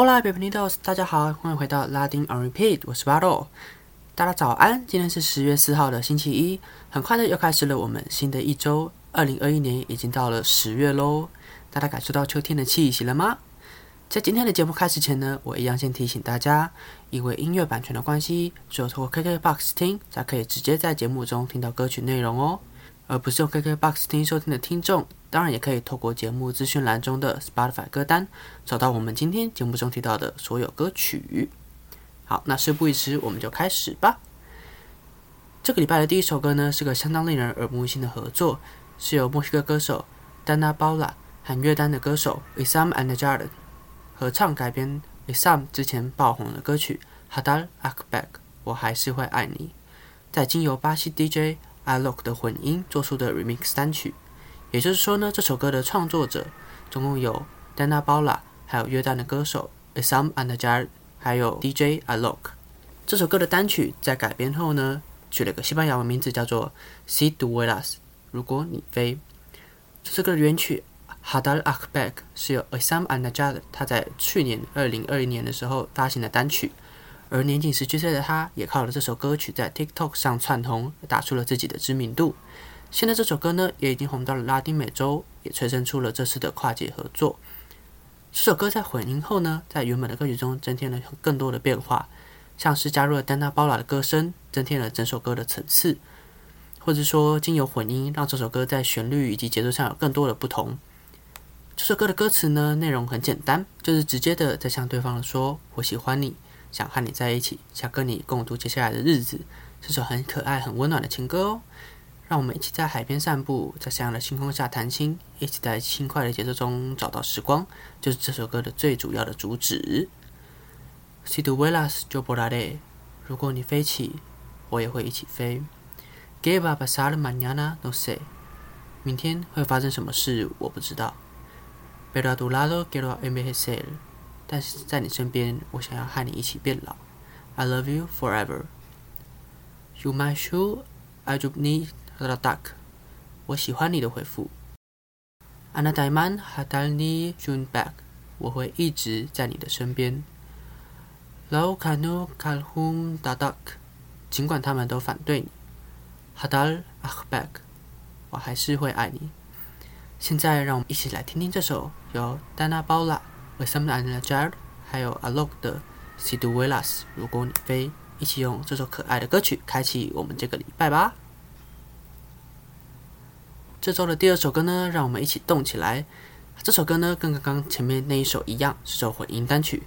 Hola, bienvenidos！大家好，欢迎回到拉丁 on repeat，我是巴洛。大家早安，今天是十月四号的星期一，很快的又开始了我们新的一周。二零二一年已经到了十月喽，大家感受到秋天的气息了吗？在今天的节目开始前呢，我一样先提醒大家，因为音乐版权的关系，只有通过 KKBOX 听才可以直接在节目中听到歌曲内容哦。而不是用 KKBOX 听收听的听众，当然也可以透过节目资讯栏中的 Spotify 歌单，找到我们今天节目中提到的所有歌曲。好，那事不宜迟，我们就开始吧。这个礼拜的第一首歌呢，是个相当令人耳目一新的合作，是由墨西哥歌手 Dana Paula 和约旦的歌手 Isam and Jordan 合唱改编 Isam 之前爆红的歌曲 Hadal Akbag，我还是会爱你，在经由巴西 DJ iLook 的混音做出的 remix 单曲，也就是说呢，这首歌的创作者总共有 Dana Paula，还有约旦的歌手 Isam and Jar，。还有 DJ iLook，这首歌的单曲在改编后呢，取了个西班牙文名字叫做 Si Du Vuelas，如果你飞。这首歌的原曲 hadalak bak 是由 Isam and Jad 他在去年二零二一年的时候发行的单曲，而年仅十七岁的他，也靠了这首歌曲在 TikTok 上窜红，打出了自己的知名度。现在这首歌呢，也已经红到了拉丁美洲，也催生出了这次的跨界合作。这首歌在混音后呢，在原本的歌曲中增添了更多的变化，像是加入了丹娜·包拉的歌声，增添了整首歌的层次，或者说经由混音，让这首歌在旋律以及节奏上有更多的不同。这首歌的歌词呢，内容很简单，就是直接的在向对方说“我喜欢你，想和你在一起，想跟你共度接下来的日子”，是首很可爱、很温暖的情歌哦。让我们一起在海边散步，在闪亮的星空下谈心，一起在轻快的节奏中找到时光，就是这首歌的最主要的主旨。Si tú vuelas, yo volaré。如果你飞起，我也会一起飞。¿Qué va a pasar mañana? No sé。明天会发生什么事，我不知道。Pero a tu lado quiero envejecer。但是在你身边，我想要和你一起变老。I love you forever。You might show I just need。the Duck，我喜欢你的回复。Ana Diamond Hadalni Junebag，我会一直在你的身边。Lau Kanu Kalhum Dadak，尽管他们都反对你。Hadal Akbag，我还是会爱你。现在让我们一起来听听这首由 Dana Paula、Wesam Anajad 还有 Alok 的 Siduelas。如果你飞，一起用这首可爱的歌曲开启我们这个礼拜吧。这周的第二首歌呢，让我们一起动起来。这首歌呢，跟刚刚前面那一首一样，是首混音单曲。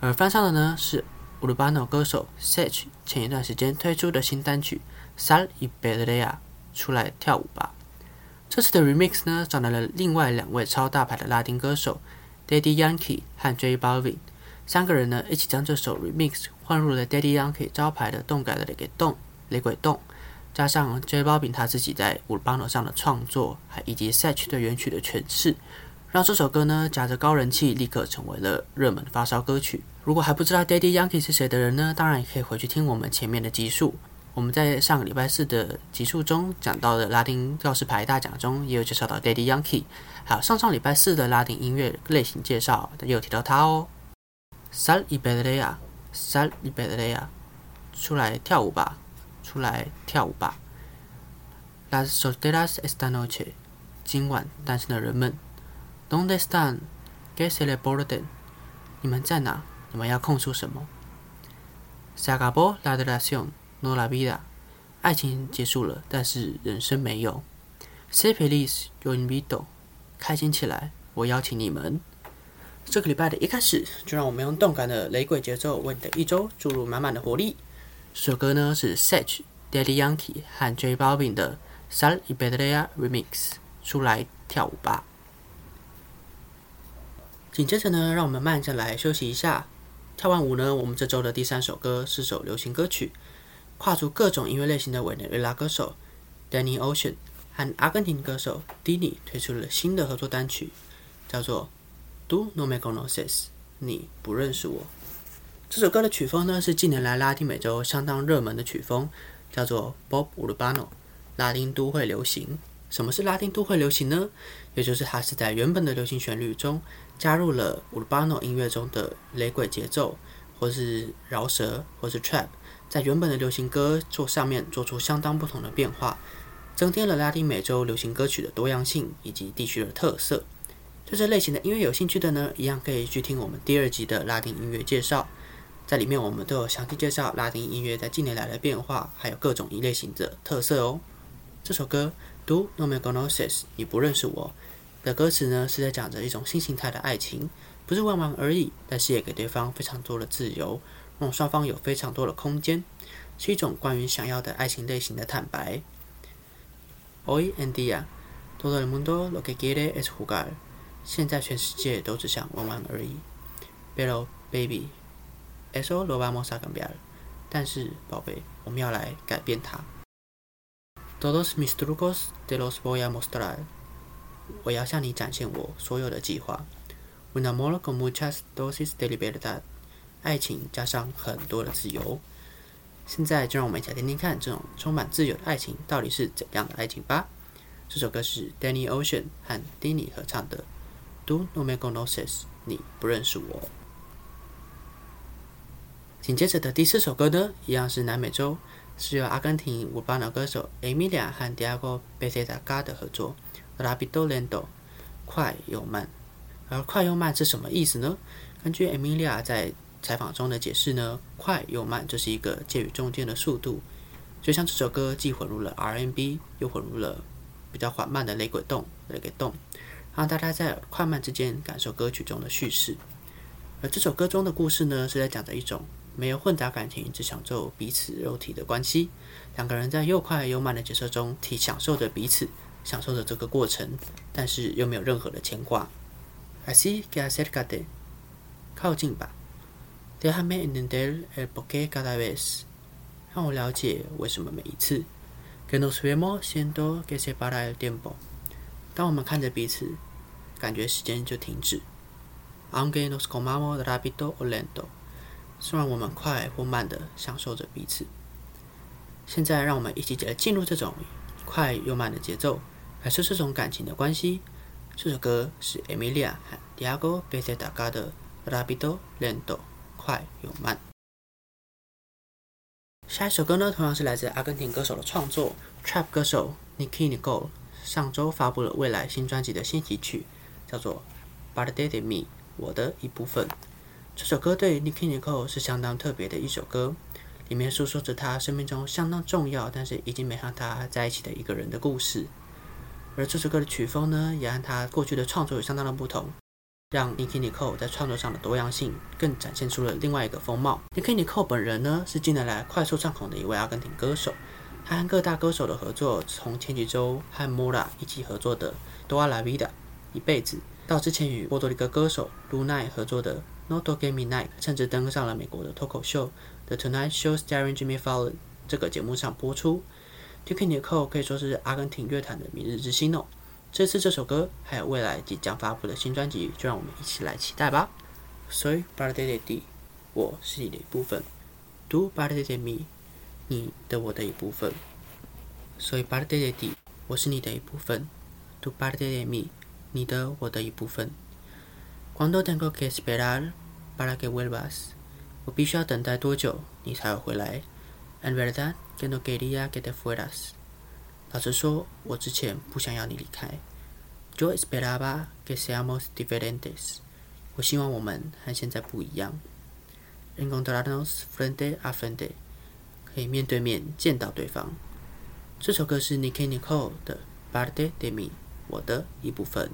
而翻唱的呢，是 Urbano 歌手 Sage 前一段时间推出的新单曲《Sal y Bella》，出来跳舞吧。这次的 Remix 呢，找来了另外两位超大牌的拉丁歌手 Daddy Yankee 和 Jay Balvin，三个人呢一起将这首 Remix 换入了 Daddy Yankee 招牌的动感的雷鬼动，雷鬼动。加上 Jay Bavin 他自己在 u r b a n o 上的创作，还以及 Sach 对原曲的诠释，让这首歌呢夹着高人气，立刻成为了热门发烧歌曲。如果还不知道 Daddy Yankee 是谁的人呢，当然也可以回去听我们前面的集数。我们在上个礼拜四的集数中讲到的拉丁教师牌大奖中，也有介绍到 Daddy Yankee，还有上上礼拜四的拉丁音乐类型介绍也有提到他哦。Sal y Bella，Sal y Bella，出来跳舞吧。出来跳舞吧！Las solteras esta noche，今晚单身的人们。Donde están? ¿Qué se le borden？你们在哪？你们要控诉什么？Se acabó la relación, no la vida。爱情结束了，但是人生没有。Se feliz, yo invito。开心起来，我邀请你们。这个礼拜的一开始，就让我们用动感的雷鬼节奏，为你的一周注入满满的活力。这首歌呢是 Sage、Daddy Yankee 和 J Balvin 的 Sal y Bella Remix，出来跳舞吧。紧接着呢，让我们慢下来休息一下。跳完舞呢，我们这周的第三首歌是首流行歌曲，跨足各种音乐类型的委内瑞拉歌手 Danny Ocean 和阿根廷歌手 Dini 推出了新的合作单曲，叫做 Do No Me Conoces，你不认识我。这首歌的曲风呢是近年来拉丁美洲相当热门的曲风，叫做 Bob Urbano，拉丁都会流行。什么是拉丁都会流行呢？也就是它是在原本的流行旋律中加入了 urbano 音乐中的雷鬼节奏，或是饶舌，或是 trap，在原本的流行歌做上面做出相当不同的变化，增添了拉丁美洲流行歌曲的多样性以及地区的特色。对这类型的音乐有兴趣的呢，一样可以去听我们第二集的拉丁音乐介绍，在里面我们都有详细介绍拉丁音乐在近年来的变化，还有各种一类型的特色哦。这首歌。Do no me conoces，你不认识我的歌词呢，是在讲着一种新形态的爱情，不是玩玩而已，但是也给对方非常多的自由，让双方有非常多的空间，是一种关于想要的爱情类型的坦白。Hoy en día todo el mundo lo que quiere es jugar，现在全世界都只想玩玩而已。Pero baby，eso lo vamos a cambiar，但是宝贝，我们要来改变它。Todos mis trucos de los voy a mostrar。我要向你展现我所有的计划。Un amor con muchas dosis de libertad。爱情加上很多的自由。现在就让我们一起来听听看，这种充满自由的爱情到底是怎样的爱情吧。这首歌是 Danny Ocean 和 Danny 合唱的。Do no me conoces？你不认识我。紧接着的第四首歌呢，一样是南美洲。是由阿根廷舞巴脑歌手 Emilia 和 Diego Bezeda 的合作，Rapido Lento，快又慢。而快又慢是什么意思呢？根据 Emilia 在采访中的解释呢，快又慢这是一个介于中间的速度，就像这首歌既混入了 R&B，又混入了比较缓慢的雷鬼动、雷鬼动，让大家在快慢之间感受歌曲中的叙事。而这首歌中的故事呢，是在讲着一种。没有混杂感情，只享受彼此肉体的关系。两个人在又快又慢的节奏中，体享受着彼此，享受着这个过程，但是又没有任何的牵挂。Así que acércate，靠近吧。Déjame entender el porqué cada vez，让我了解为什么每一次。Que nos vemos siendo que se para el tiempo，当我们看着彼此，感觉时间就停止。Aunque nos comamos rápido o lento。虽然我们快或慢的享受着彼此，现在让我们一起来进入这种快又慢的节奏，感受这种感情的关系。这首歌是 Emilia 和 Diego Bezeda 的《Rapido Lento》，快又慢。下一首歌呢，同样是来自阿根廷歌手的创作，Trap 歌手 Nicky Nicole 上周发布了未来新专辑的新曲曲，叫做《Parte de Me》，我的一部分。这首歌对 Nicky Nicole 是相当特别的一首歌，里面诉说着他生命中相当重要，但是已经没和他在一起的一个人的故事。而这首歌的曲风呢，也和他过去的创作有相当的不同，让 Nicky Nicole 在创作上的多样性更展现出了另外一个风貌。Nicky Nicole 本人呢，是近年来快速上红的一位阿根廷歌手，他和各大歌手的合作，从前几周和 Mora 一起合作的《DoalaVida，》一辈子，到之前与波多黎各歌手 Luna 合作的。Not to Get Me Night，甚至登上了美国的脱口秀《The Tonight Show Starring Jimmy Fallon》这个节目上播出。Nicky Nicole 可以说是阿根廷乐坛的明日之星哦。这次这首歌还有未来即将发布的新专辑，就让我们一起来期待吧。So parte de ti，我是你的一部分。Tu parte de mí，你的我的一部分。So parte de ti，我是你的一部分。Tu parte de mí，你的我的一部分。¿Cuánto tengo que esperar para que vuelvas？我必须要等待多久，你才会回来？En verdad que no quería que te fueras。老实说，我之前不想要你离开。Yo esperaba que seamos diferentes。我希望我们和现在不一样。Encontrarnos frente a frente，可以面对面见到对方。这首歌是 Nicky Nicole 的《Parte de mí》，我的一部分。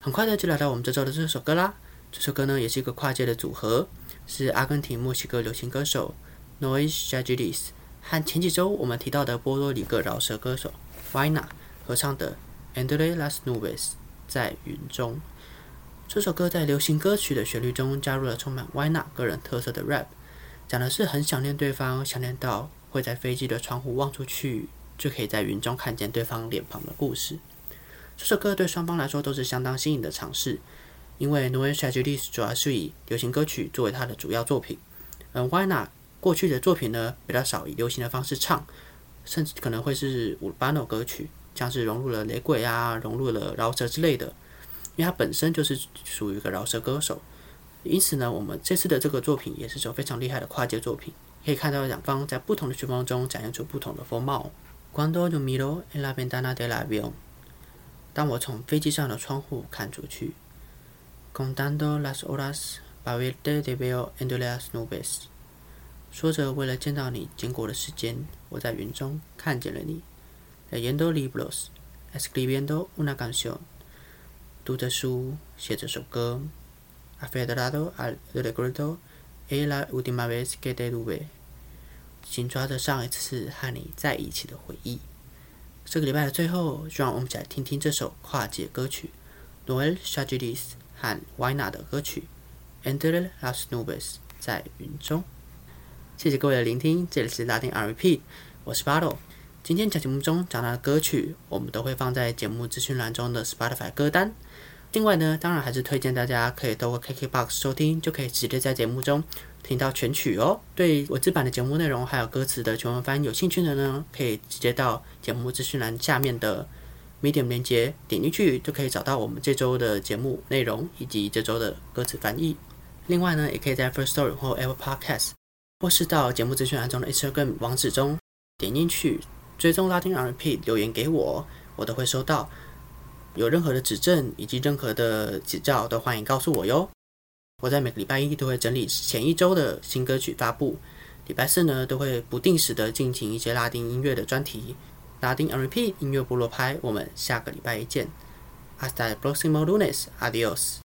很快的就来到我们这周的这首歌啦。这首歌呢也是一个跨界的组合，是阿根廷墨西哥流行歌手 Noise Jagilis 和前几周我们提到的波多黎各饶舌歌手 Vina 合唱的 Entre las nubes 在云中。这首歌在流行歌曲的旋律中加入了充满 Vina 个人特色的 rap，讲的是很想念对方，想念到会在飞机的窗户望出去就可以在云中看见对方脸庞的故事。这首歌对双方来说都是相当新颖的尝试，因为 Noel s h a g i l i s 主要是以流行歌曲作为他的主要作品，而 Wina 过去的作品呢比较少以流行的方式唱，甚至可能会是五巴诺歌曲，像是融入了雷鬼啊，融入了饶舌之类的。因为他本身就是属于一个饶舌歌手，因此呢，我们这次的这个作品也是首非常厉害的跨界作品。可以看到两方在不同的曲风中展现出不同的风貌。Cuando yo miro en la ventana del avión，当我从飞机上的窗户看出去，contando las horas para verte de veo entre las nubes，说着为了见到你经过的时间，我在云中看见了你。Leyendo libros，escribiendo una canción，读着书，写着首歌。Aferrado al recuerdo de la última vez que te tuve。紧抓着上一次和你在一起的回忆。这个礼拜的最后，就让我们一起来听听这首跨界歌曲 Noel s h a g i l i s 和 Yna 的歌曲 Entre las nubes 在云中。谢谢各位的聆听，这里是拉丁 R&P，我是 Battle。今天在节目中讲到的歌曲，我们都会放在节目资讯栏中的 Spotify 歌单。另外呢，当然还是推荐大家可以透过 KKBOX 收听，就可以直接在节目中听到全曲哦。对文字版的节目内容还有歌词的全文翻译有兴趣的呢，可以直接到节目资讯栏下面的 Medium 连接点进去，就可以找到我们这周的节目内容以及这周的歌词翻译。另外呢，也可以在 First Story 或 Apple Podcast，或是到节目资讯栏中的 Instagram 网址中点进去追踪拉丁 R&P 留言给我，我都会收到。有任何的指正以及任何的指教，都欢迎告诉我哟。我在每个礼拜一都会整理前一周的新歌曲发布，礼拜四呢都会不定时的进行一些拉丁音乐的专题。拉丁 R&P 音乐部落拍，我们下个礼拜一见。Hasta el próximo lunes，Adiós。